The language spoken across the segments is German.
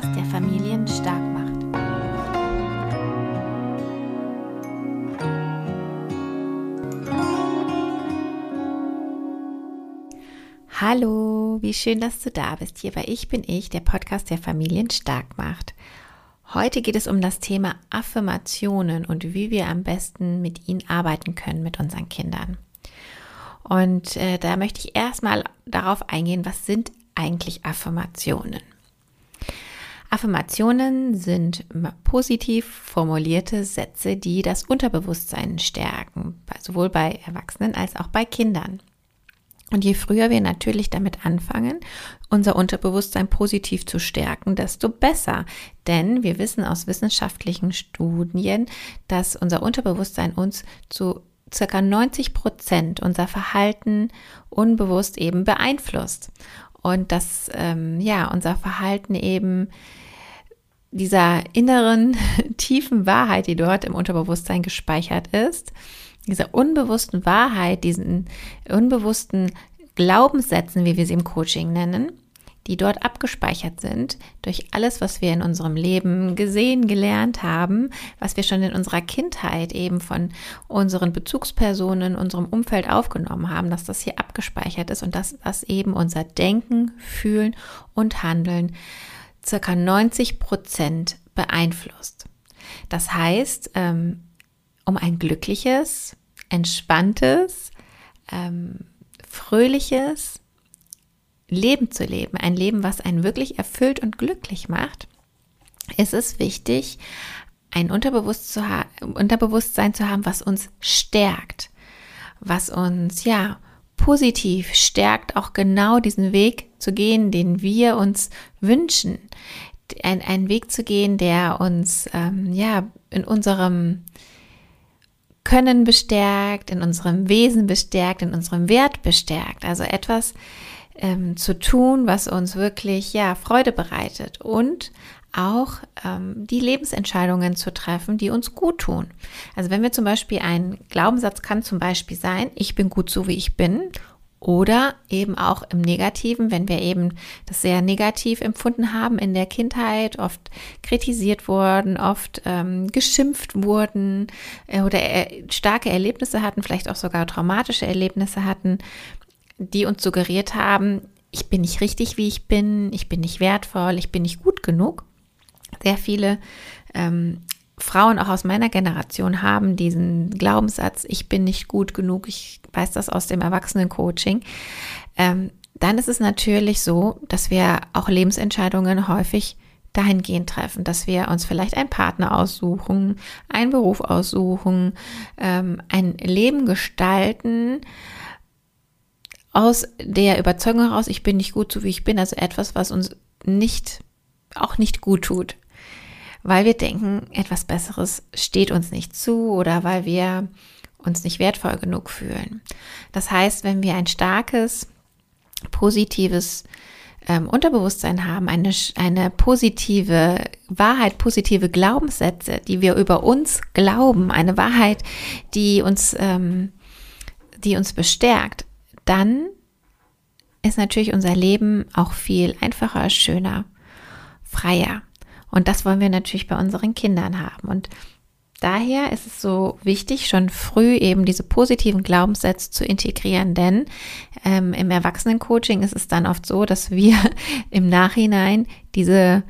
Podcast, der Familien stark macht. Hallo, wie schön, dass du da bist. Hier bei Ich bin ich, der Podcast, der Familien stark macht. Heute geht es um das Thema Affirmationen und wie wir am besten mit ihnen arbeiten können mit unseren Kindern. Und äh, da möchte ich erstmal darauf eingehen, was sind eigentlich Affirmationen? Affirmationen sind positiv formulierte Sätze, die das Unterbewusstsein stärken, sowohl bei Erwachsenen als auch bei Kindern. Und je früher wir natürlich damit anfangen, unser Unterbewusstsein positiv zu stärken, desto besser. Denn wir wissen aus wissenschaftlichen Studien, dass unser Unterbewusstsein uns zu circa 90 Prozent unser Verhalten unbewusst eben beeinflusst. Und dass ähm, ja unser Verhalten eben dieser inneren tiefen Wahrheit, die dort im Unterbewusstsein gespeichert ist, dieser unbewussten Wahrheit, diesen unbewussten Glaubenssätzen, wie wir sie im Coaching nennen, die dort abgespeichert sind durch alles, was wir in unserem Leben gesehen, gelernt haben, was wir schon in unserer Kindheit eben von unseren Bezugspersonen, unserem Umfeld aufgenommen haben, dass das hier abgespeichert ist und dass das eben unser Denken, Fühlen und Handeln circa 90 Prozent beeinflusst. Das heißt, ähm, um ein glückliches, entspanntes, ähm, fröhliches Leben zu leben, ein Leben, was einen wirklich erfüllt und glücklich macht, ist es wichtig, ein Unterbewusstsein zu haben, was uns stärkt, was uns ja positiv stärkt, auch genau diesen Weg zu gehen, den wir uns wünschen. Ein, einen Weg zu gehen, der uns ähm, ja in unserem Können bestärkt, in unserem Wesen bestärkt, in unserem Wert bestärkt. Also etwas ähm, zu tun, was uns wirklich ja Freude bereitet und auch ähm, die Lebensentscheidungen zu treffen, die uns gut tun. Also wenn wir zum Beispiel ein Glaubenssatz kann zum Beispiel sein, ich bin gut so wie ich bin oder eben auch im Negativen, wenn wir eben das sehr negativ empfunden haben in der Kindheit, oft kritisiert wurden, oft ähm, geschimpft wurden äh, oder äh, starke Erlebnisse hatten, vielleicht auch sogar traumatische Erlebnisse hatten, die uns suggeriert haben, ich bin nicht richtig, wie ich bin, ich bin nicht wertvoll, ich bin nicht gut genug. Sehr viele ähm, Frauen auch aus meiner Generation haben diesen Glaubenssatz, ich bin nicht gut genug, ich weiß das aus dem Erwachsenen-Coaching, ähm, dann ist es natürlich so, dass wir auch Lebensentscheidungen häufig dahingehend treffen, dass wir uns vielleicht einen Partner aussuchen, einen Beruf aussuchen, ähm, ein Leben gestalten aus der Überzeugung heraus, ich bin nicht gut so wie ich bin, also etwas, was uns nicht auch nicht gut tut weil wir denken, etwas Besseres steht uns nicht zu oder weil wir uns nicht wertvoll genug fühlen. Das heißt, wenn wir ein starkes, positives ähm, Unterbewusstsein haben, eine, eine positive Wahrheit, positive Glaubenssätze, die wir über uns glauben, eine Wahrheit, die uns, ähm, die uns bestärkt, dann ist natürlich unser Leben auch viel einfacher, schöner, freier. Und das wollen wir natürlich bei unseren Kindern haben. Und daher ist es so wichtig, schon früh eben diese positiven Glaubenssätze zu integrieren, denn ähm, im Erwachsenencoaching ist es dann oft so, dass wir im Nachhinein diese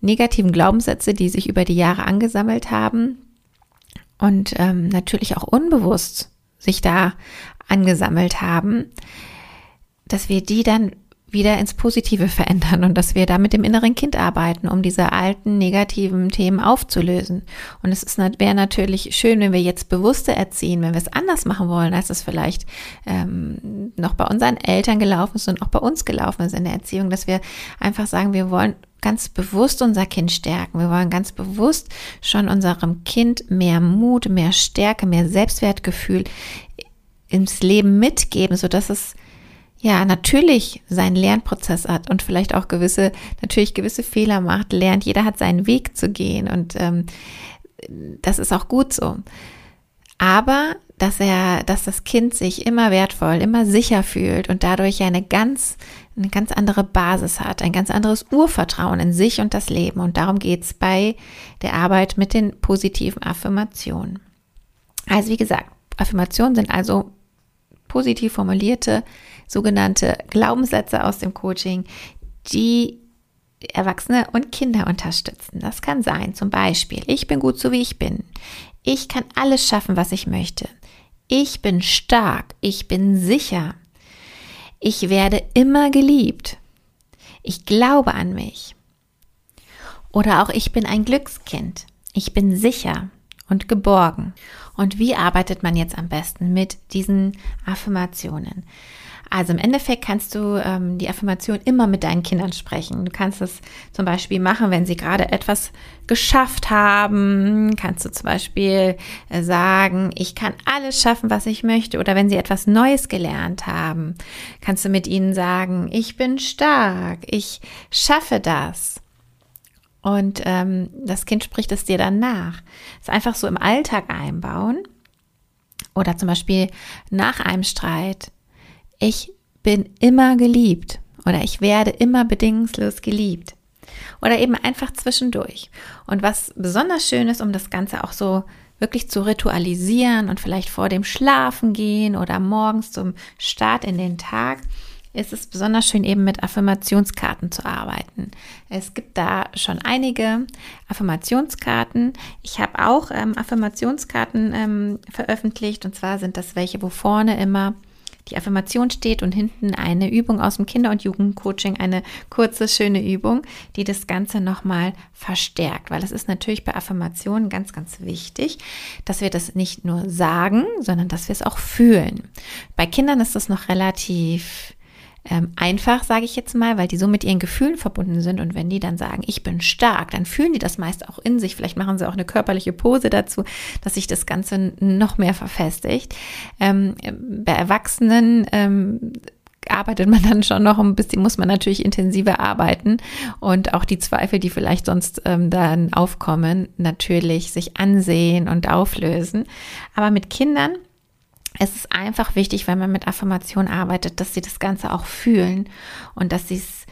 negativen Glaubenssätze, die sich über die Jahre angesammelt haben und ähm, natürlich auch unbewusst sich da angesammelt haben, dass wir die dann wieder ins Positive verändern und dass wir da mit dem inneren Kind arbeiten, um diese alten negativen Themen aufzulösen. Und es wäre natürlich schön, wenn wir jetzt bewusster erziehen, wenn wir es anders machen wollen, als es vielleicht ähm, noch bei unseren Eltern gelaufen ist und auch bei uns gelaufen ist in der Erziehung, dass wir einfach sagen, wir wollen ganz bewusst unser Kind stärken. Wir wollen ganz bewusst schon unserem Kind mehr Mut, mehr Stärke, mehr Selbstwertgefühl ins Leben mitgeben, so dass es ja, natürlich seinen Lernprozess hat und vielleicht auch gewisse, natürlich gewisse Fehler macht, lernt. Jeder hat seinen Weg zu gehen und ähm, das ist auch gut so. Aber dass er, dass das Kind sich immer wertvoll, immer sicher fühlt und dadurch eine ganz, eine ganz andere Basis hat, ein ganz anderes Urvertrauen in sich und das Leben. Und darum geht es bei der Arbeit mit den positiven Affirmationen. Also wie gesagt, Affirmationen sind also positiv formulierte sogenannte Glaubenssätze aus dem Coaching, die Erwachsene und Kinder unterstützen. Das kann sein, zum Beispiel, ich bin gut so wie ich bin. Ich kann alles schaffen, was ich möchte. Ich bin stark. Ich bin sicher. Ich werde immer geliebt. Ich glaube an mich. Oder auch ich bin ein Glückskind. Ich bin sicher und geborgen. Und wie arbeitet man jetzt am besten mit diesen Affirmationen? Also im Endeffekt kannst du ähm, die Affirmation immer mit deinen Kindern sprechen. Du kannst es zum Beispiel machen, wenn sie gerade etwas geschafft haben. Kannst du zum Beispiel äh, sagen, ich kann alles schaffen, was ich möchte. Oder wenn sie etwas Neues gelernt haben, kannst du mit ihnen sagen, ich bin stark, ich schaffe das. Und ähm, das Kind spricht es dir dann nach. Es einfach so im Alltag einbauen. Oder zum Beispiel nach einem Streit ich bin immer geliebt oder ich werde immer bedingungslos geliebt. Oder eben einfach zwischendurch. Und was besonders schön ist, um das Ganze auch so wirklich zu ritualisieren und vielleicht vor dem Schlafen gehen oder morgens zum Start in den Tag, ist es besonders schön, eben mit Affirmationskarten zu arbeiten. Es gibt da schon einige Affirmationskarten. Ich habe auch ähm, Affirmationskarten ähm, veröffentlicht und zwar sind das welche, wo vorne immer die Affirmation steht und hinten eine Übung aus dem Kinder- und Jugendcoaching, eine kurze, schöne Übung, die das Ganze nochmal verstärkt. Weil es ist natürlich bei Affirmationen ganz, ganz wichtig, dass wir das nicht nur sagen, sondern dass wir es auch fühlen. Bei Kindern ist das noch relativ ähm, einfach, sage ich jetzt mal, weil die so mit ihren Gefühlen verbunden sind. Und wenn die dann sagen, ich bin stark, dann fühlen die das meist auch in sich. Vielleicht machen sie auch eine körperliche Pose dazu, dass sich das Ganze noch mehr verfestigt. Ähm, bei Erwachsenen ähm, arbeitet man dann schon noch ein bisschen, muss man natürlich intensiver arbeiten und auch die Zweifel, die vielleicht sonst ähm, dann aufkommen, natürlich sich ansehen und auflösen. Aber mit Kindern es ist einfach wichtig, wenn man mit Affirmation arbeitet, dass sie das Ganze auch fühlen und dass sie es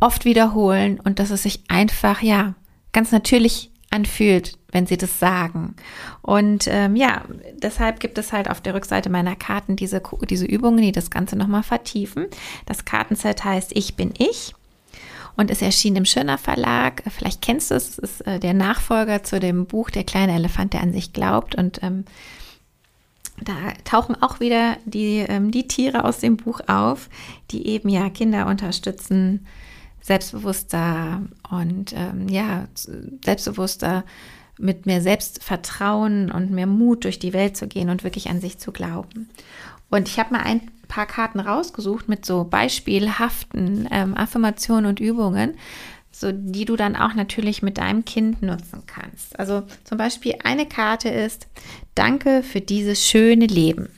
oft wiederholen und dass es sich einfach, ja, ganz natürlich anfühlt, wenn sie das sagen. Und ähm, ja, deshalb gibt es halt auf der Rückseite meiner Karten diese, diese Übungen, die das Ganze nochmal vertiefen. Das Kartenset heißt Ich bin ich und es erschien im Schöner Verlag. Vielleicht kennst du es, es ist äh, der Nachfolger zu dem Buch Der kleine Elefant, der an sich glaubt. Und ähm, da tauchen auch wieder die, ähm, die Tiere aus dem Buch auf, die eben ja Kinder unterstützen, selbstbewusster und ähm, ja, selbstbewusster mit mehr Selbstvertrauen und mehr Mut durch die Welt zu gehen und wirklich an sich zu glauben. Und ich habe mal ein paar Karten rausgesucht mit so beispielhaften ähm, Affirmationen und Übungen, so die du dann auch natürlich mit deinem Kind nutzen kannst. Also zum Beispiel eine Karte ist Danke für dieses schöne Leben.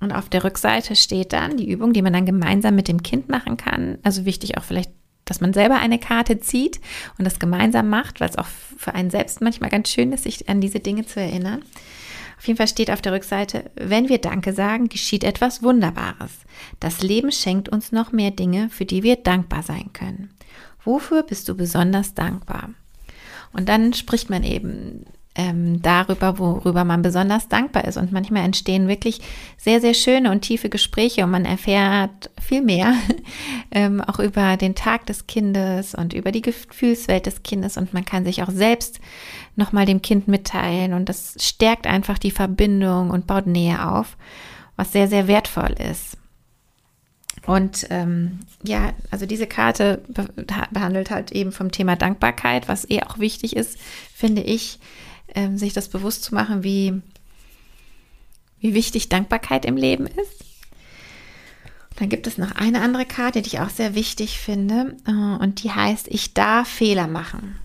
Und auf der Rückseite steht dann die Übung, die man dann gemeinsam mit dem Kind machen kann. Also wichtig auch vielleicht, dass man selber eine Karte zieht und das gemeinsam macht, weil es auch für einen selbst manchmal ganz schön ist, sich an diese Dinge zu erinnern. Auf jeden Fall steht auf der Rückseite, wenn wir Danke sagen, geschieht etwas Wunderbares. Das Leben schenkt uns noch mehr Dinge, für die wir dankbar sein können. Wofür bist du besonders dankbar? Und dann spricht man eben ähm, darüber, worüber man besonders dankbar ist. Und manchmal entstehen wirklich sehr, sehr schöne und tiefe Gespräche und man erfährt viel mehr ähm, auch über den Tag des Kindes und über die Gefühlswelt des Kindes und man kann sich auch selbst nochmal dem Kind mitteilen und das stärkt einfach die Verbindung und baut Nähe auf, was sehr, sehr wertvoll ist. Und ähm, ja, also diese Karte behandelt halt eben vom Thema Dankbarkeit, was eh auch wichtig ist, finde ich, ähm, sich das bewusst zu machen, wie, wie wichtig Dankbarkeit im Leben ist. dann gibt es noch eine andere Karte, die ich auch sehr wichtig finde, äh, und die heißt, ich darf Fehler machen.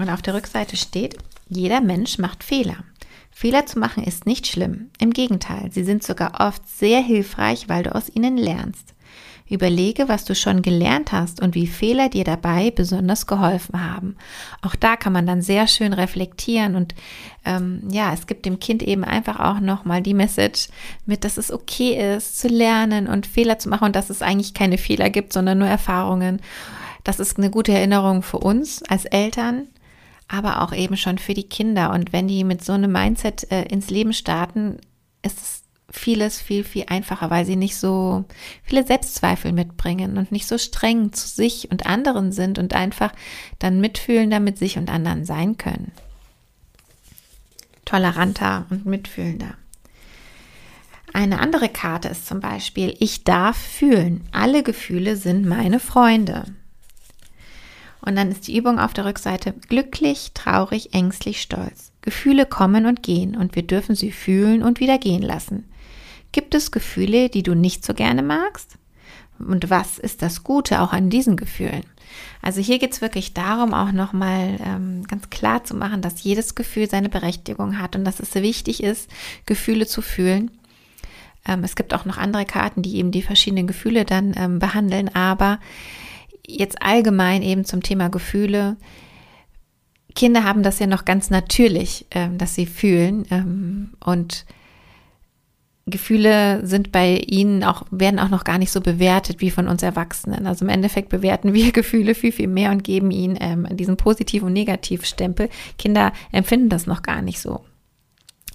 Und auf der Rückseite steht, jeder Mensch macht Fehler. Fehler zu machen ist nicht schlimm. Im Gegenteil, sie sind sogar oft sehr hilfreich, weil du aus ihnen lernst. Überlege, was du schon gelernt hast und wie Fehler dir dabei besonders geholfen haben. Auch da kann man dann sehr schön reflektieren und ähm, ja, es gibt dem Kind eben einfach auch nochmal die Message mit, dass es okay ist zu lernen und Fehler zu machen und dass es eigentlich keine Fehler gibt, sondern nur Erfahrungen. Das ist eine gute Erinnerung für uns als Eltern, aber auch eben schon für die Kinder. Und wenn die mit so einem Mindset äh, ins Leben starten, ist es vieles viel, viel einfacher, weil sie nicht so viele Selbstzweifel mitbringen und nicht so streng zu sich und anderen sind und einfach dann mitfühlender mit sich und anderen sein können. Toleranter und mitfühlender. Eine andere Karte ist zum Beispiel, ich darf fühlen. Alle Gefühle sind meine Freunde. Und dann ist die Übung auf der Rückseite glücklich, traurig, ängstlich, stolz. Gefühle kommen und gehen und wir dürfen sie fühlen und wieder gehen lassen. Gibt es Gefühle, die du nicht so gerne magst? Und was ist das Gute auch an diesen Gefühlen? Also hier geht es wirklich darum, auch nochmal ähm, ganz klar zu machen, dass jedes Gefühl seine Berechtigung hat und dass es wichtig ist, Gefühle zu fühlen. Ähm, es gibt auch noch andere Karten, die eben die verschiedenen Gefühle dann ähm, behandeln, aber jetzt allgemein eben zum Thema Gefühle. Kinder haben das ja noch ganz natürlich, ähm, dass sie fühlen ähm, und Gefühle sind bei ihnen auch, werden auch noch gar nicht so bewertet wie von uns Erwachsenen. Also im Endeffekt bewerten wir Gefühle viel, viel mehr und geben ihnen ähm, diesen Positiv- und Negativstempel. Kinder empfinden das noch gar nicht so.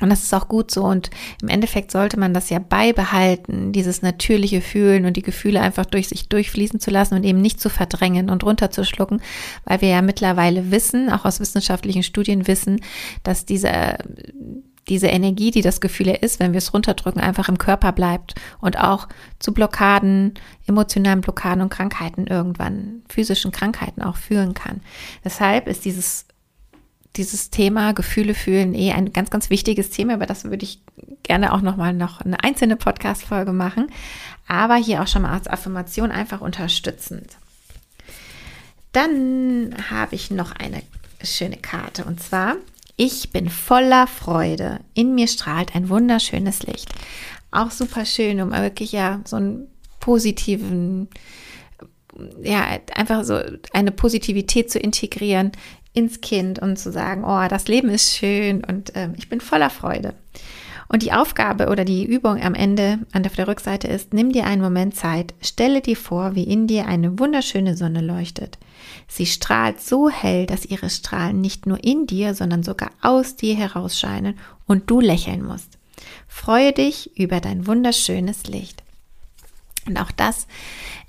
Und das ist auch gut so. Und im Endeffekt sollte man das ja beibehalten, dieses natürliche Fühlen und die Gefühle einfach durch sich durchfließen zu lassen und eben nicht zu verdrängen und runterzuschlucken, weil wir ja mittlerweile wissen, auch aus wissenschaftlichen Studien wissen, dass diese diese Energie, die das Gefühl ist, wenn wir es runterdrücken, einfach im Körper bleibt und auch zu Blockaden, emotionalen Blockaden und Krankheiten irgendwann, physischen Krankheiten auch führen kann. Deshalb ist dieses dieses Thema Gefühle fühlen eh ein ganz, ganz wichtiges Thema, über das würde ich gerne auch nochmal noch eine einzelne Podcast-Folge machen, aber hier auch schon mal als Affirmation einfach unterstützend. Dann habe ich noch eine schöne Karte und zwar ich bin voller Freude. In mir strahlt ein wunderschönes Licht. Auch super schön, um wirklich ja so einen positiven, ja, einfach so eine Positivität zu integrieren ins Kind und zu sagen, oh, das Leben ist schön und äh, ich bin voller Freude. Und die Aufgabe oder die Übung am Ende an der Rückseite ist, nimm dir einen Moment Zeit, stelle dir vor, wie in dir eine wunderschöne Sonne leuchtet. Sie strahlt so hell, dass ihre Strahlen nicht nur in dir, sondern sogar aus dir herausscheinen und du lächeln musst. Freue dich über dein wunderschönes Licht. Und auch das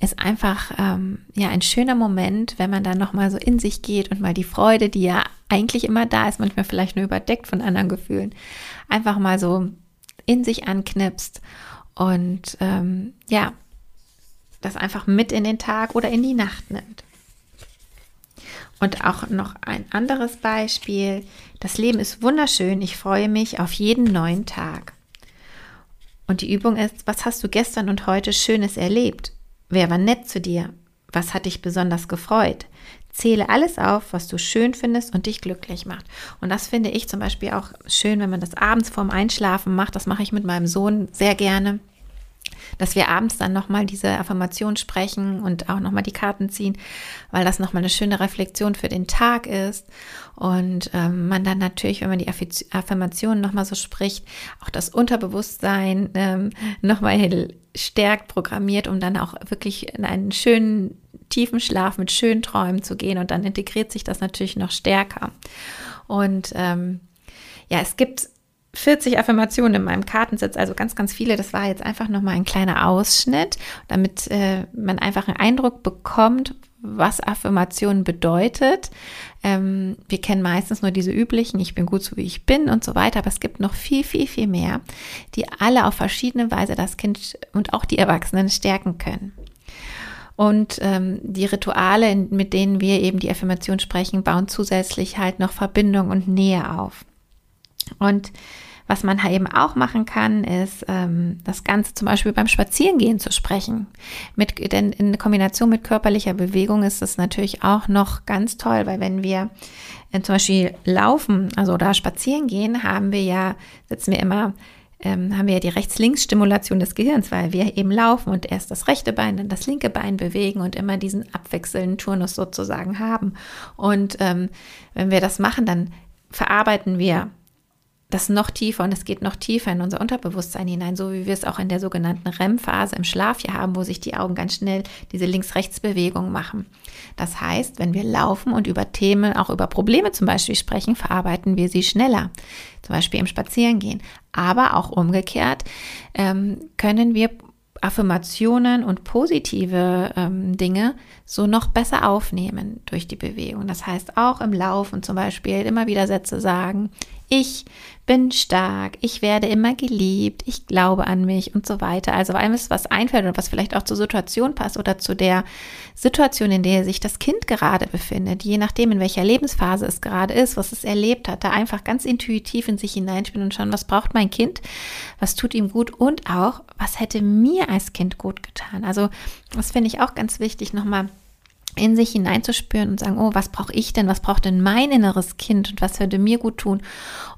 ist einfach ähm, ja ein schöner Moment, wenn man dann noch mal so in sich geht und mal die Freude, die ja eigentlich immer da ist, manchmal vielleicht nur überdeckt von anderen Gefühlen, einfach mal so in sich anknipst und ähm, ja das einfach mit in den Tag oder in die Nacht nimmt. Und auch noch ein anderes Beispiel. Das Leben ist wunderschön. Ich freue mich auf jeden neuen Tag. Und die Übung ist, was hast du gestern und heute Schönes erlebt? Wer war nett zu dir? Was hat dich besonders gefreut? Zähle alles auf, was du schön findest und dich glücklich macht. Und das finde ich zum Beispiel auch schön, wenn man das abends vorm Einschlafen macht. Das mache ich mit meinem Sohn sehr gerne dass wir abends dann nochmal diese Affirmation sprechen und auch nochmal die Karten ziehen, weil das nochmal eine schöne Reflexion für den Tag ist. Und ähm, man dann natürlich, wenn man die Affirmation nochmal so spricht, auch das Unterbewusstsein ähm, nochmal stärkt, programmiert, um dann auch wirklich in einen schönen, tiefen Schlaf mit schönen Träumen zu gehen. Und dann integriert sich das natürlich noch stärker. Und ähm, ja, es gibt 40 Affirmationen in meinem Kartensatz, also ganz, ganz viele. Das war jetzt einfach nochmal ein kleiner Ausschnitt, damit äh, man einfach einen Eindruck bekommt, was Affirmation bedeutet. Ähm, wir kennen meistens nur diese üblichen, ich bin gut so wie ich bin und so weiter, aber es gibt noch viel, viel, viel mehr, die alle auf verschiedene Weise das Kind und auch die Erwachsenen stärken können. Und ähm, die Rituale, mit denen wir eben die Affirmation sprechen, bauen zusätzlich halt noch Verbindung und Nähe auf. Und was man eben auch machen kann, ist ähm, das Ganze zum Beispiel beim Spazierengehen zu sprechen. Mit, denn in Kombination mit körperlicher Bewegung ist das natürlich auch noch ganz toll, weil wenn wir äh, zum Beispiel laufen, also da spazieren gehen, haben wir ja, sitzen wir immer ähm, haben wir ja die Rechts-Links-Stimulation des Gehirns, weil wir eben laufen und erst das rechte Bein, dann das linke Bein bewegen und immer diesen abwechselnden Turnus sozusagen haben. Und ähm, wenn wir das machen, dann verarbeiten wir das noch tiefer und es geht noch tiefer in unser Unterbewusstsein hinein, so wie wir es auch in der sogenannten REM-Phase im Schlaf hier haben, wo sich die Augen ganz schnell diese Links-Rechts-Bewegung machen. Das heißt, wenn wir laufen und über Themen, auch über Probleme zum Beispiel sprechen, verarbeiten wir sie schneller, zum Beispiel im Spazierengehen. Aber auch umgekehrt ähm, können wir Affirmationen und positive ähm, Dinge so noch besser aufnehmen durch die Bewegung. Das heißt auch im Laufen zum Beispiel immer wieder Sätze sagen, ich bin stark, ich werde immer geliebt, ich glaube an mich und so weiter. Also alles, was einfällt und was vielleicht auch zur Situation passt oder zu der Situation, in der sich das Kind gerade befindet, je nachdem, in welcher Lebensphase es gerade ist, was es erlebt hat, da einfach ganz intuitiv in sich hineinspielen und schauen, was braucht mein Kind, was tut ihm gut und auch, was hätte mir als Kind gut getan. Also das finde ich auch ganz wichtig, nochmal in sich hineinzuspüren und sagen, oh, was brauche ich denn, was braucht denn mein inneres Kind und was würde mir gut tun?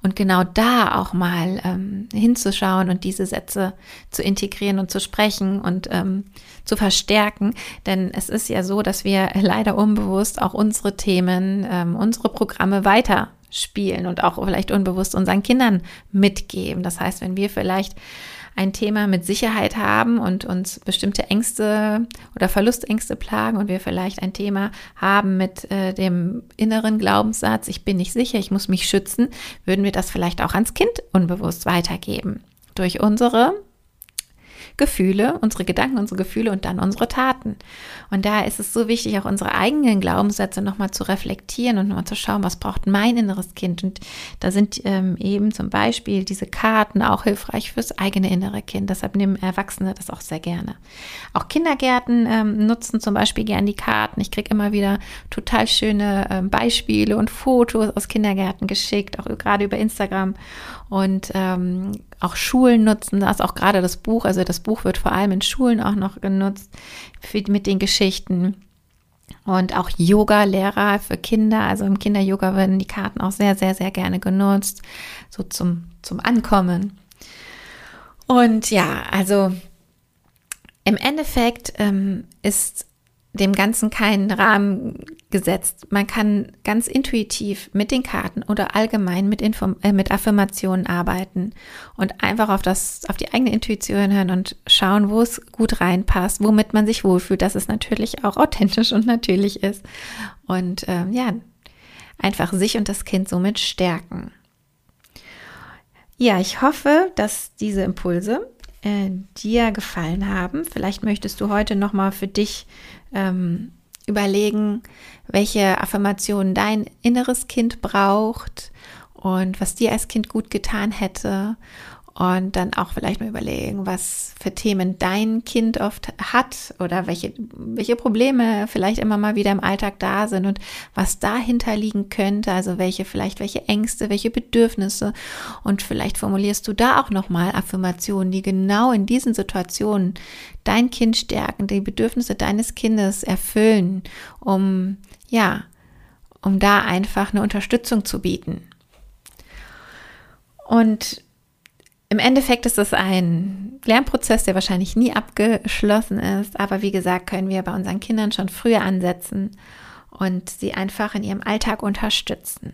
Und genau da auch mal ähm, hinzuschauen und diese Sätze zu integrieren und zu sprechen und ähm, zu verstärken. Denn es ist ja so, dass wir leider unbewusst auch unsere Themen, ähm, unsere Programme weiter spielen und auch vielleicht unbewusst unseren Kindern mitgeben. Das heißt, wenn wir vielleicht ein Thema mit Sicherheit haben und uns bestimmte Ängste oder Verlustängste plagen und wir vielleicht ein Thema haben mit äh, dem inneren Glaubenssatz, ich bin nicht sicher, ich muss mich schützen, würden wir das vielleicht auch ans Kind unbewusst weitergeben. Durch unsere Gefühle, unsere Gedanken, unsere Gefühle und dann unsere Taten. Und da ist es so wichtig, auch unsere eigenen Glaubenssätze nochmal zu reflektieren und nochmal zu schauen, was braucht mein inneres Kind. Und da sind ähm, eben zum Beispiel diese Karten auch hilfreich fürs eigene innere Kind. Deshalb nehmen Erwachsene das auch sehr gerne. Auch Kindergärten ähm, nutzen zum Beispiel gern die Karten. Ich kriege immer wieder total schöne ähm, Beispiele und Fotos aus Kindergärten geschickt, auch gerade über Instagram. Und ähm, auch Schulen nutzen das, auch gerade das Buch. Also das Buch wird vor allem in Schulen auch noch genutzt für, mit den Geschichten. Und auch Yoga-Lehrer für Kinder, also im Kinder-Yoga werden die Karten auch sehr, sehr, sehr gerne genutzt, so zum, zum Ankommen. Und ja, also im Endeffekt ähm, ist dem Ganzen keinen Rahmen gesetzt. Man kann ganz intuitiv mit den Karten oder allgemein mit, Inform äh, mit Affirmationen arbeiten und einfach auf, das, auf die eigene Intuition hören und schauen, wo es gut reinpasst, womit man sich wohlfühlt, dass es natürlich auch authentisch und natürlich ist. Und äh, ja, einfach sich und das Kind somit stärken. Ja, ich hoffe, dass diese Impulse äh, dir gefallen haben. Vielleicht möchtest du heute noch mal für dich ähm, überlegen, welche Affirmationen dein inneres Kind braucht und was dir als Kind gut getan hätte und dann auch vielleicht mal überlegen, was für Themen dein Kind oft hat oder welche, welche Probleme vielleicht immer mal wieder im Alltag da sind und was dahinter liegen könnte, also welche vielleicht welche Ängste, welche Bedürfnisse und vielleicht formulierst du da auch nochmal Affirmationen, die genau in diesen Situationen dein Kind stärken, die Bedürfnisse deines Kindes erfüllen, um ja, um da einfach eine Unterstützung zu bieten. Und im Endeffekt ist es ein Lernprozess, der wahrscheinlich nie abgeschlossen ist, aber wie gesagt, können wir bei unseren Kindern schon früher ansetzen und sie einfach in ihrem Alltag unterstützen.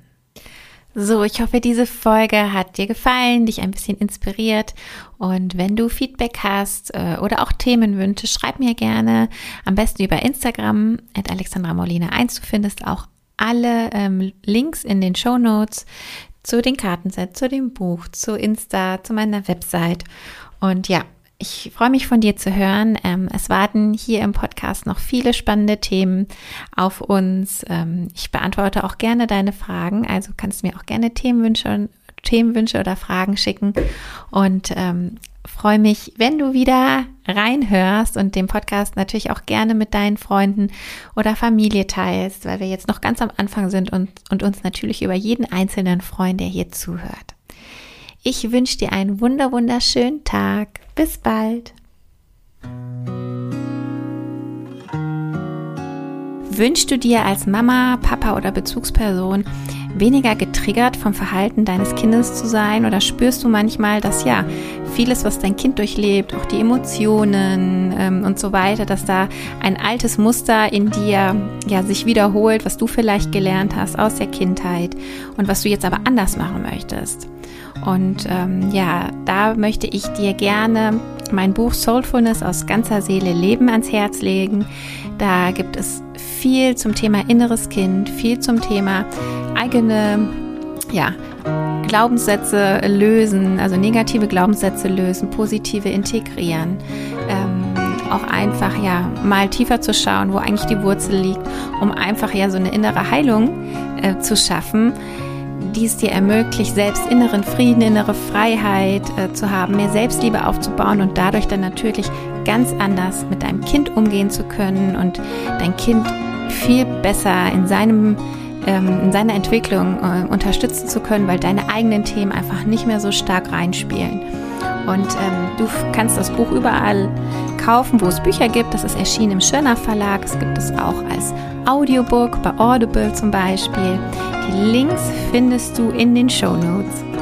So, ich hoffe, diese Folge hat dir gefallen, dich ein bisschen inspiriert. Und wenn du Feedback hast äh, oder auch Themenwünsche, schreib mir gerne. Am besten über Instagram at Alexandra Molina 1. Du findest auch alle ähm, Links in den Show Notes zu den Kartensets, zu dem Buch, zu Insta, zu meiner Website. Und ja, ich freue mich von dir zu hören. Ähm, es warten hier im Podcast noch viele spannende Themen auf uns. Ähm, ich beantworte auch gerne deine Fragen, also kannst du mir auch gerne Themenwünsche, Themenwünsche oder Fragen schicken. Und ähm, freue mich, wenn du wieder reinhörst und den Podcast natürlich auch gerne mit deinen Freunden oder Familie teilst, weil wir jetzt noch ganz am Anfang sind und, und uns natürlich über jeden einzelnen freuen, der hier zuhört. Ich wünsche dir einen wunder wunderschönen Tag. Bis bald. Wünschst du dir als Mama, Papa oder Bezugsperson weniger getriggert vom Verhalten deines Kindes zu sein? Oder spürst du manchmal, dass ja vieles, was dein Kind durchlebt, auch die Emotionen ähm, und so weiter, dass da ein altes Muster in dir ja sich wiederholt, was du vielleicht gelernt hast aus der Kindheit und was du jetzt aber anders machen möchtest? Und ähm, ja, da möchte ich dir gerne mein Buch Soulfulness aus ganzer Seele Leben ans Herz legen. Da gibt es viel zum Thema inneres Kind, viel zum Thema eigene, ja, Glaubenssätze lösen, also negative Glaubenssätze lösen, positive integrieren. Ähm, auch einfach ja mal tiefer zu schauen, wo eigentlich die Wurzel liegt, um einfach ja so eine innere Heilung äh, zu schaffen die es dir ermöglicht, selbst inneren Frieden, innere Freiheit äh, zu haben, mehr Selbstliebe aufzubauen und dadurch dann natürlich ganz anders mit deinem Kind umgehen zu können und dein Kind viel besser in seinem ähm, in seiner Entwicklung äh, unterstützen zu können, weil deine eigenen Themen einfach nicht mehr so stark reinspielen. Und ähm, du kannst das Buch überall kaufen, wo es Bücher gibt. Das ist erschienen im Schöner Verlag. Es gibt es auch als Audiobook bei Audible zum Beispiel. Die Links findest du in den Show Notes.